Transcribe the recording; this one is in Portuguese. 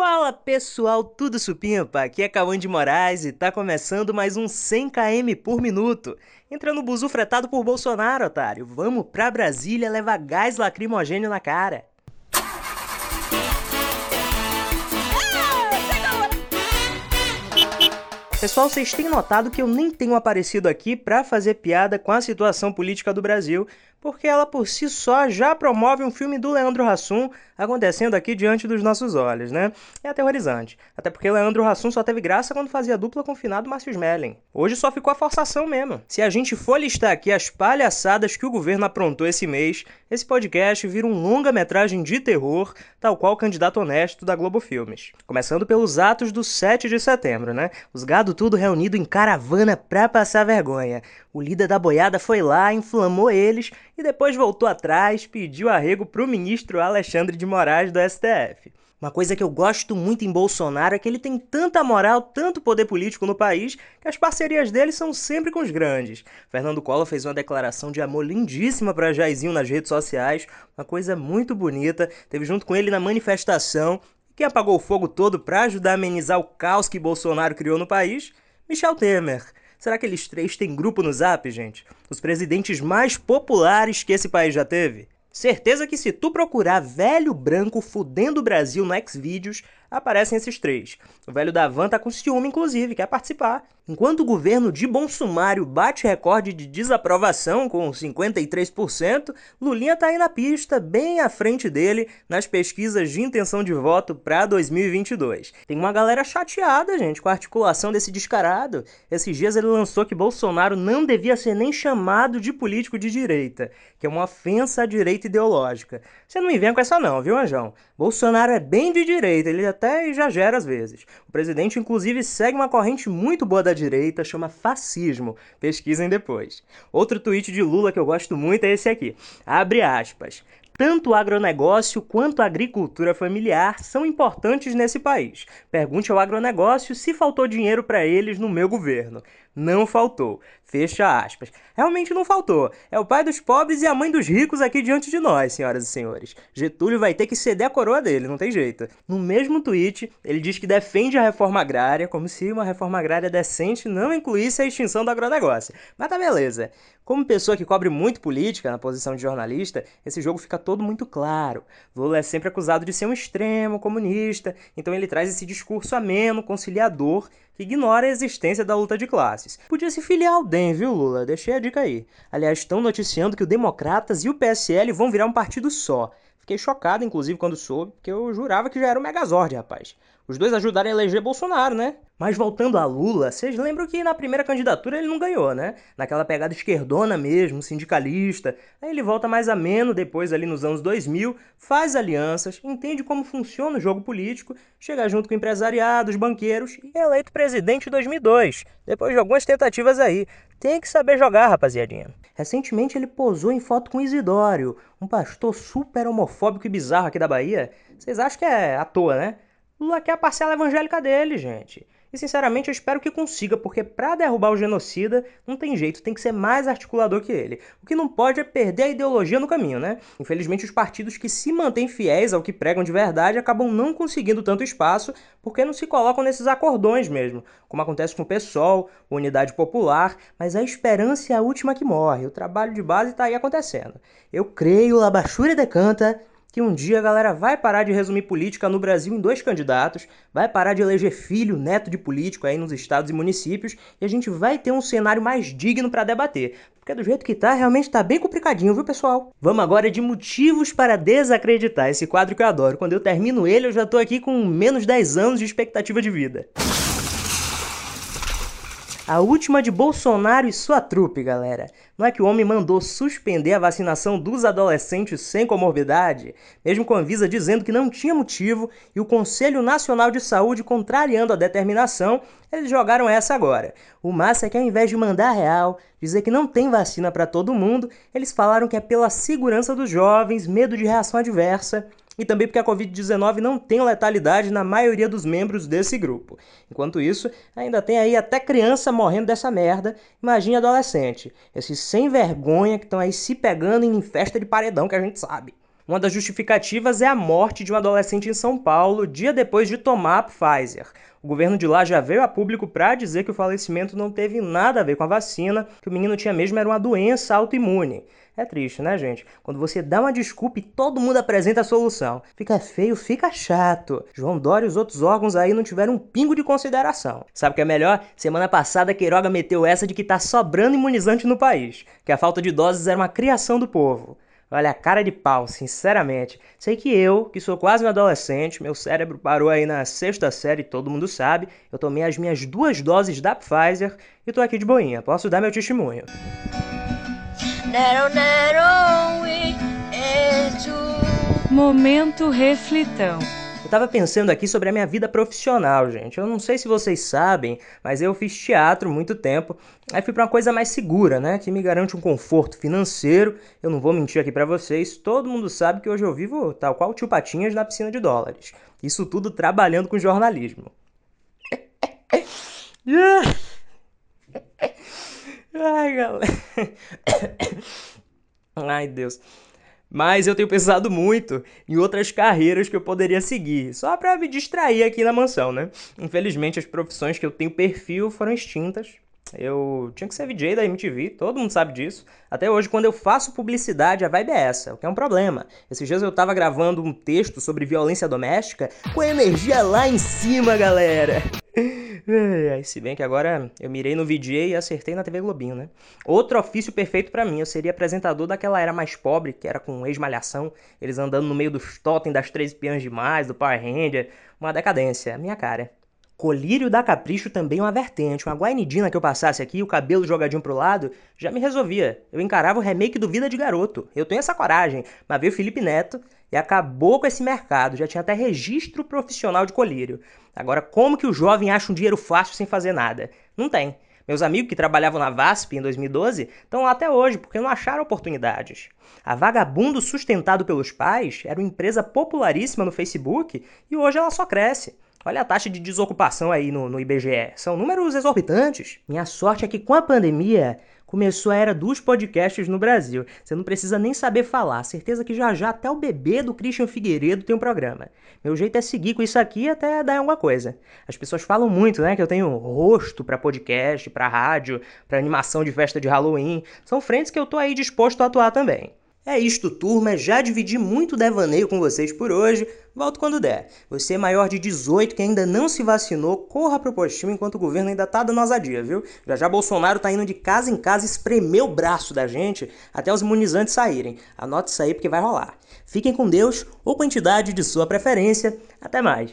Fala pessoal, tudo supimpa? Aqui é Cauã de Moraes e tá começando mais um 100 km por minuto. Entra no buzu fretado por Bolsonaro, otário. Vamos pra Brasília levar gás lacrimogênio na cara. Pessoal, vocês têm notado que eu nem tenho aparecido aqui para fazer piada com a situação política do Brasil, porque ela por si só já promove um filme do Leandro Hassum acontecendo aqui diante dos nossos olhos, né? É aterrorizante. Até porque Leandro Hassum só teve graça quando fazia dupla com o finado Márcio Smelling. Hoje só ficou a forçação mesmo. Se a gente for listar aqui as palhaçadas que o governo aprontou esse mês, esse podcast vira um longa-metragem de terror, tal qual o candidato honesto da Globo Filmes. Começando pelos atos do 7 de setembro, né? Os gado tudo reunido em caravana pra passar vergonha. O líder da boiada foi lá, inflamou eles e depois voltou atrás, pediu arrego pro ministro Alexandre de Moraes do STF. Uma coisa que eu gosto muito em Bolsonaro é que ele tem tanta moral, tanto poder político no país, que as parcerias dele são sempre com os grandes. Fernando Collor fez uma declaração de amor lindíssima para Jairzinho nas redes sociais, uma coisa muito bonita. Teve junto com ele na manifestação. Quem apagou o fogo todo para ajudar a amenizar o caos que Bolsonaro criou no país? Michel Temer. Será que eles três têm grupo no Zap, gente? Os presidentes mais populares que esse país já teve? Certeza que se tu procurar velho branco fudendo o Brasil no Xvideos, aparecem esses três. O velho da Van tá com ciúme, inclusive, quer participar. Enquanto o governo de Bolsonaro bate recorde de desaprovação com 53%, Lulinha tá aí na pista, bem à frente dele, nas pesquisas de intenção de voto para 2022. Tem uma galera chateada, gente, com a articulação desse descarado. Esses dias ele lançou que Bolsonaro não devia ser nem chamado de político de direita, que é uma ofensa à direita ideológica. Você não me vem com essa não, viu, Anjão? Bolsonaro é bem de direita, ele até exagera às vezes. O presidente, inclusive, segue uma corrente muito boa da direita, chama fascismo. Pesquisem depois. Outro tweet de Lula que eu gosto muito é esse aqui. Abre aspas. Tanto o agronegócio quanto a agricultura familiar são importantes nesse país. Pergunte ao agronegócio se faltou dinheiro para eles no meu governo. Não faltou. Fecha aspas. Realmente não faltou. É o pai dos pobres e a mãe dos ricos aqui diante de nós, senhoras e senhores. Getúlio vai ter que ceder a coroa dele, não tem jeito. No mesmo tweet, ele diz que defende a reforma agrária, como se uma reforma agrária decente não incluísse a extinção do agronegócio. Mas tá beleza. Como pessoa que cobre muito política na posição de jornalista, esse jogo fica todo muito claro. Lula é sempre acusado de ser um extremo comunista, então ele traz esse discurso ameno, conciliador, que ignora a existência da luta de classes. Podia se filiar ao DEM, viu, Lula? Deixei a dica aí. Aliás, estão noticiando que o Democratas e o PSL vão virar um partido só. Fiquei chocado, inclusive, quando soube, porque eu jurava que já era o Megazord, rapaz. Os dois ajudaram a eleger Bolsonaro, né? Mas voltando a Lula, vocês lembram que na primeira candidatura ele não ganhou, né? Naquela pegada esquerdona mesmo, sindicalista. Aí ele volta mais ameno depois ali nos anos 2000, faz alianças, entende como funciona o jogo político, chega junto com empresariados, banqueiros e é eleito presidente em 2002, depois de algumas tentativas aí. Tem que saber jogar, rapaziadinha. Recentemente ele posou em foto com Isidório, um pastor super homofóbico e bizarro aqui da Bahia. Vocês acham que é à toa, né? Lula quer a parcela evangélica dele, gente. E sinceramente eu espero que consiga, porque para derrubar o genocida não tem jeito, tem que ser mais articulador que ele. O que não pode é perder a ideologia no caminho, né? Infelizmente os partidos que se mantêm fiéis ao que pregam de verdade acabam não conseguindo tanto espaço porque não se colocam nesses acordões mesmo, como acontece com o PSOL, Unidade Popular, mas a esperança é a última que morre. O trabalho de base está aí acontecendo. Eu creio, Labachura decanta que um dia a galera vai parar de resumir política no Brasil em dois candidatos, vai parar de eleger filho, neto de político aí nos estados e municípios, e a gente vai ter um cenário mais digno para debater. Porque do jeito que tá, realmente tá bem complicadinho, viu, pessoal? Vamos agora de motivos para desacreditar esse quadro que eu adoro. Quando eu termino ele, eu já tô aqui com menos 10 anos de expectativa de vida. A última de Bolsonaro e sua trupe, galera. Não é que o homem mandou suspender a vacinação dos adolescentes sem comorbidade, mesmo com a Anvisa dizendo que não tinha motivo e o Conselho Nacional de Saúde contrariando a determinação, eles jogaram essa agora. O massa é que ao invés de mandar real, dizer que não tem vacina para todo mundo, eles falaram que é pela segurança dos jovens, medo de reação adversa e também porque a Covid-19 não tem letalidade na maioria dos membros desse grupo. Enquanto isso, ainda tem aí até criança morrendo dessa merda, imagine adolescente, esses sem vergonha que estão aí se pegando em festa de paredão que a gente sabe. Uma das justificativas é a morte de um adolescente em São Paulo dia depois de tomar a Pfizer. O governo de lá já veio a público para dizer que o falecimento não teve nada a ver com a vacina, que o menino tinha mesmo era uma doença autoimune. É triste, né, gente? Quando você dá uma desculpa e todo mundo apresenta a solução. Fica feio, fica chato. João Dória e os outros órgãos aí não tiveram um pingo de consideração. Sabe o que é melhor? Semana passada, Queiroga meteu essa de que tá sobrando imunizante no país, que a falta de doses era uma criação do povo. Olha, a cara de pau, sinceramente. Sei que eu, que sou quase um adolescente, meu cérebro parou aí na sexta série, todo mundo sabe. Eu tomei as minhas duas doses da Pfizer e tô aqui de boinha. Posso dar meu testemunho. Momento reflitão. Eu tava pensando aqui sobre a minha vida profissional, gente. Eu não sei se vocês sabem, mas eu fiz teatro muito tempo. Aí fui para uma coisa mais segura, né? Que me garante um conforto financeiro. Eu não vou mentir aqui para vocês. Todo mundo sabe que hoje eu vivo tal qual tio Patinhas na piscina de dólares. Isso tudo trabalhando com jornalismo. Ai, galera. Ai, Deus. Mas eu tenho pensado muito em outras carreiras que eu poderia seguir, só para me distrair aqui na mansão, né? Infelizmente, as profissões que eu tenho perfil foram extintas. Eu tinha que ser VJ da MTV, todo mundo sabe disso. Até hoje, quando eu faço publicidade, a vibe é essa, o que é um problema. Esses dias eu tava gravando um texto sobre violência doméstica com energia lá em cima, galera. Se bem que agora eu mirei no VJ e acertei na TV Globinho, né? Outro ofício perfeito para mim, eu seria apresentador daquela era mais pobre, que era com ex-malhação, eles andando no meio dos totem das 13 peões demais, do Power Ranger, uma decadência, minha cara. Colírio da Capricho também uma vertente. Uma guainidina que eu passasse aqui, o cabelo jogadinho pro lado, já me resolvia. Eu encarava o remake do Vida de Garoto. Eu tenho essa coragem. Mas veio Felipe Neto e acabou com esse mercado. Já tinha até registro profissional de colírio. Agora, como que o jovem acha um dinheiro fácil sem fazer nada? Não tem. Meus amigos que trabalhavam na VASP em 2012 estão lá até hoje porque não acharam oportunidades. A Vagabundo Sustentado pelos Pais era uma empresa popularíssima no Facebook e hoje ela só cresce. Olha a taxa de desocupação aí no, no IBGE. São números exorbitantes. Minha sorte é que com a pandemia começou a era dos podcasts no Brasil. Você não precisa nem saber falar. Certeza que já já até o bebê do Christian Figueiredo tem um programa. Meu jeito é seguir com isso aqui até dar alguma coisa. As pessoas falam muito, né, que eu tenho rosto para podcast, para rádio, para animação de festa de Halloween. São frentes que eu tô aí disposto a atuar também. É isto, turma. Já dividi muito devaneio com vocês por hoje. Volto quando der. Você é maior de 18 que ainda não se vacinou, corra pro postinho enquanto o governo ainda tá dando ousadia, viu? Já já Bolsonaro tá indo de casa em casa espremer o braço da gente até os imunizantes saírem. Anote isso aí porque vai rolar. Fiquem com Deus ou com a entidade de sua preferência. Até mais.